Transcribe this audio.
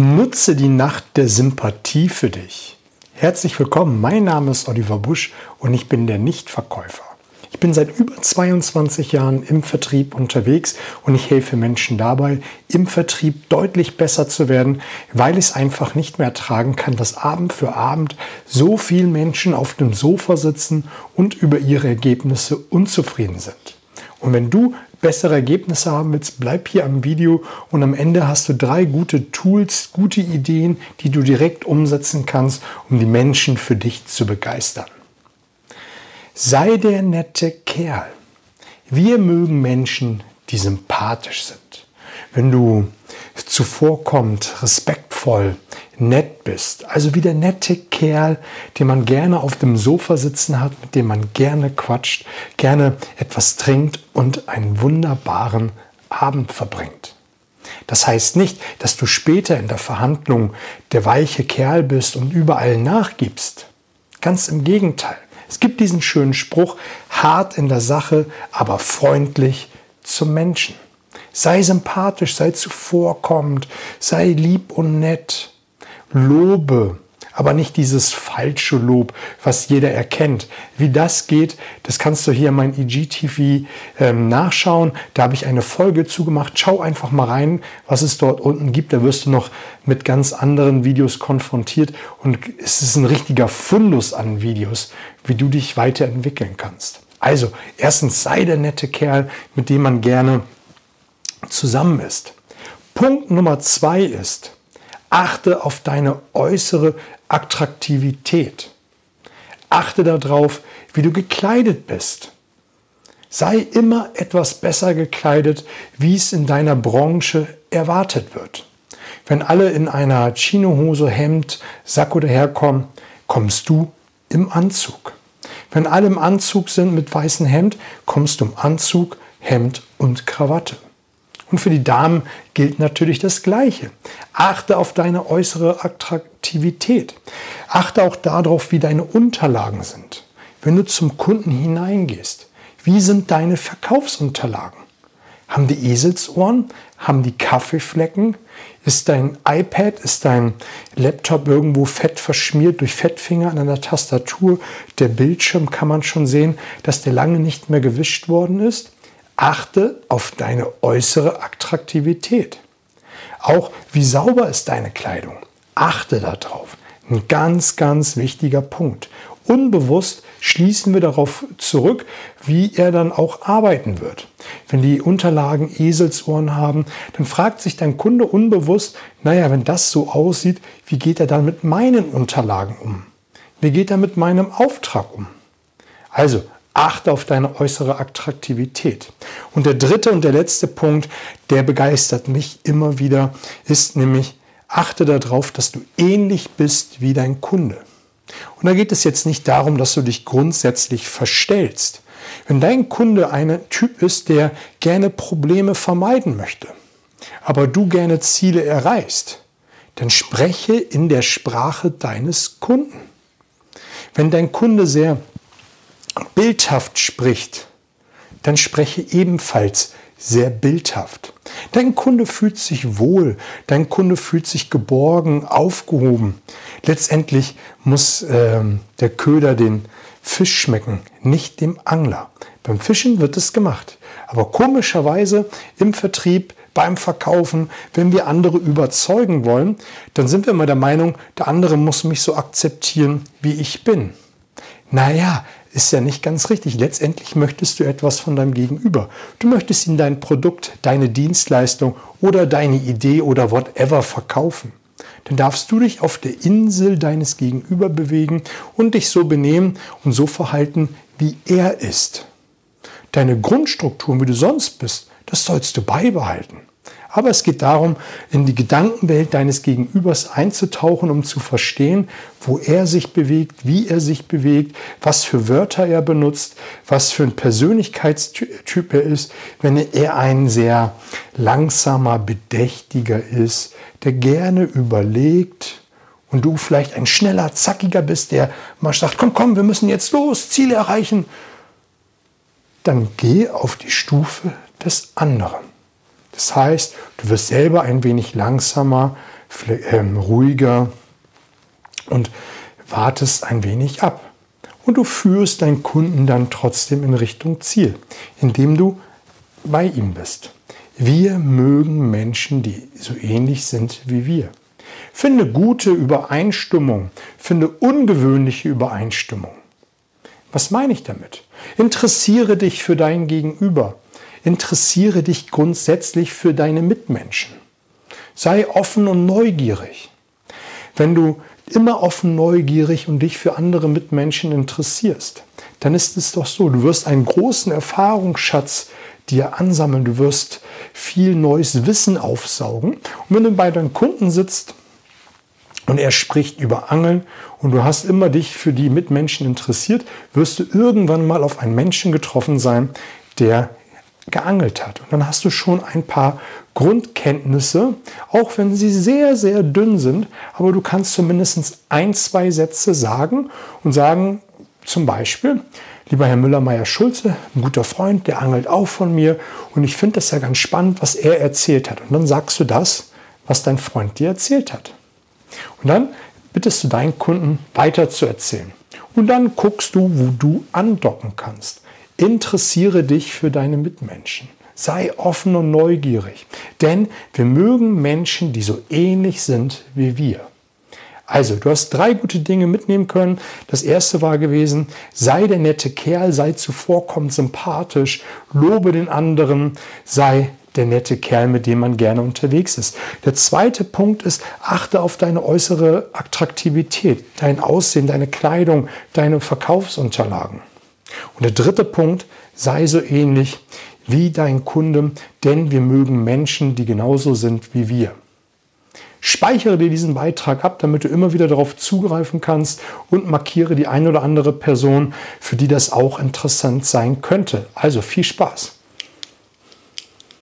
Nutze die Nacht der Sympathie für dich. Herzlich willkommen, mein Name ist Oliver Busch und ich bin der Nichtverkäufer. Ich bin seit über 22 Jahren im Vertrieb unterwegs und ich helfe Menschen dabei, im Vertrieb deutlich besser zu werden, weil ich es einfach nicht mehr ertragen kann, dass Abend für Abend so viele Menschen auf dem Sofa sitzen und über ihre Ergebnisse unzufrieden sind. Und wenn du bessere Ergebnisse haben willst, bleib hier am Video und am Ende hast du drei gute Tools, gute Ideen, die du direkt umsetzen kannst, um die Menschen für dich zu begeistern. Sei der nette Kerl. Wir mögen Menschen, die sympathisch sind. Wenn du zuvorkommend, respektvoll, nett bist. Also wie der nette Kerl, den man gerne auf dem Sofa sitzen hat, mit dem man gerne quatscht, gerne etwas trinkt und einen wunderbaren Abend verbringt. Das heißt nicht, dass du später in der Verhandlung der weiche Kerl bist und überall nachgibst. Ganz im Gegenteil. Es gibt diesen schönen Spruch, hart in der Sache, aber freundlich zum Menschen. Sei sympathisch, sei zuvorkommend, sei lieb und nett lobe, aber nicht dieses falsche Lob, was jeder erkennt. Wie das geht, das kannst du hier in mein IGTV ähm, nachschauen. Da habe ich eine Folge zugemacht. Schau einfach mal rein, was es dort unten gibt. Da wirst du noch mit ganz anderen Videos konfrontiert und es ist ein richtiger Fundus an Videos, wie du dich weiterentwickeln kannst. Also, erstens sei der nette Kerl, mit dem man gerne zusammen ist. Punkt Nummer zwei ist, Achte auf deine äußere Attraktivität. Achte darauf, wie du gekleidet bist. Sei immer etwas besser gekleidet, wie es in deiner Branche erwartet wird. Wenn alle in einer Chinohose, Hemd, Sakko daherkommen, kommst du im Anzug. Wenn alle im Anzug sind mit weißem Hemd, kommst du im Anzug, Hemd und Krawatte. Und für die Damen gilt natürlich das Gleiche. Achte auf deine äußere Attraktivität. Achte auch darauf, wie deine Unterlagen sind. Wenn du zum Kunden hineingehst, wie sind deine Verkaufsunterlagen? Haben die Eselsohren? Haben die Kaffeeflecken? Ist dein iPad, ist dein Laptop irgendwo fett verschmiert durch Fettfinger an einer Tastatur? Der Bildschirm kann man schon sehen, dass der lange nicht mehr gewischt worden ist. Achte auf deine äußere Attraktivität. Auch wie sauber ist deine Kleidung. Achte darauf. Ein ganz, ganz wichtiger Punkt. Unbewusst schließen wir darauf zurück, wie er dann auch arbeiten wird. Wenn die Unterlagen Eselsohren haben, dann fragt sich dein Kunde unbewusst, naja, wenn das so aussieht, wie geht er dann mit meinen Unterlagen um? Wie geht er mit meinem Auftrag um? Also Achte auf deine äußere Attraktivität. Und der dritte und der letzte Punkt, der begeistert mich immer wieder, ist nämlich, achte darauf, dass du ähnlich bist wie dein Kunde. Und da geht es jetzt nicht darum, dass du dich grundsätzlich verstellst. Wenn dein Kunde ein Typ ist, der gerne Probleme vermeiden möchte, aber du gerne Ziele erreichst, dann spreche in der Sprache deines Kunden. Wenn dein Kunde sehr bildhaft spricht, dann spreche ebenfalls sehr bildhaft. Dein Kunde fühlt sich wohl, dein Kunde fühlt sich geborgen, aufgehoben. Letztendlich muss äh, der Köder den Fisch schmecken, nicht dem Angler. Beim Fischen wird es gemacht. Aber komischerweise im Vertrieb, beim Verkaufen, wenn wir andere überzeugen wollen, dann sind wir immer der Meinung, der andere muss mich so akzeptieren, wie ich bin. Naja, ist ja nicht ganz richtig. Letztendlich möchtest du etwas von deinem Gegenüber. Du möchtest ihm dein Produkt, deine Dienstleistung oder deine Idee oder whatever verkaufen. Dann darfst du dich auf der Insel deines Gegenüber bewegen und dich so benehmen und so verhalten, wie er ist. Deine Grundstruktur, wie du sonst bist, das sollst du beibehalten. Aber es geht darum, in die Gedankenwelt deines Gegenübers einzutauchen, um zu verstehen, wo er sich bewegt, wie er sich bewegt, was für Wörter er benutzt, was für ein Persönlichkeitstyp er ist. Wenn er ein sehr langsamer, bedächtiger ist, der gerne überlegt, und du vielleicht ein schneller, zackiger bist, der mal sagt, komm, komm, wir müssen jetzt los, Ziele erreichen, dann geh auf die Stufe des anderen. Das heißt, du wirst selber ein wenig langsamer, ähm, ruhiger und wartest ein wenig ab. Und du führst deinen Kunden dann trotzdem in Richtung Ziel, indem du bei ihm bist. Wir mögen Menschen, die so ähnlich sind wie wir. Finde gute Übereinstimmung, finde ungewöhnliche Übereinstimmung. Was meine ich damit? Interessiere dich für dein Gegenüber. Interessiere dich grundsätzlich für deine Mitmenschen. Sei offen und neugierig. Wenn du immer offen, neugierig und dich für andere Mitmenschen interessierst, dann ist es doch so, du wirst einen großen Erfahrungsschatz dir ansammeln, du wirst viel neues Wissen aufsaugen. Und wenn du bei deinem Kunden sitzt und er spricht über Angeln und du hast immer dich für die Mitmenschen interessiert, wirst du irgendwann mal auf einen Menschen getroffen sein, der geangelt hat. Und dann hast du schon ein paar Grundkenntnisse, auch wenn sie sehr, sehr dünn sind, aber du kannst zumindest ein, zwei Sätze sagen und sagen zum Beispiel, lieber Herr Müller-Meyer-Schulze, ein guter Freund, der angelt auch von mir und ich finde das ja ganz spannend, was er erzählt hat. Und dann sagst du das, was dein Freund dir erzählt hat. Und dann bittest du deinen Kunden weiter zu erzählen. Und dann guckst du, wo du andocken kannst. Interessiere dich für deine Mitmenschen. Sei offen und neugierig, denn wir mögen Menschen, die so ähnlich sind wie wir. Also, du hast drei gute Dinge mitnehmen können. Das erste war gewesen, sei der nette Kerl, sei zuvorkommend sympathisch, lobe den anderen, sei der nette Kerl, mit dem man gerne unterwegs ist. Der zweite Punkt ist, achte auf deine äußere Attraktivität, dein Aussehen, deine Kleidung, deine Verkaufsunterlagen. Und der dritte Punkt, sei so ähnlich wie dein Kunde, denn wir mögen Menschen, die genauso sind wie wir. Speichere dir diesen Beitrag ab, damit du immer wieder darauf zugreifen kannst und markiere die eine oder andere Person, für die das auch interessant sein könnte. Also viel Spaß!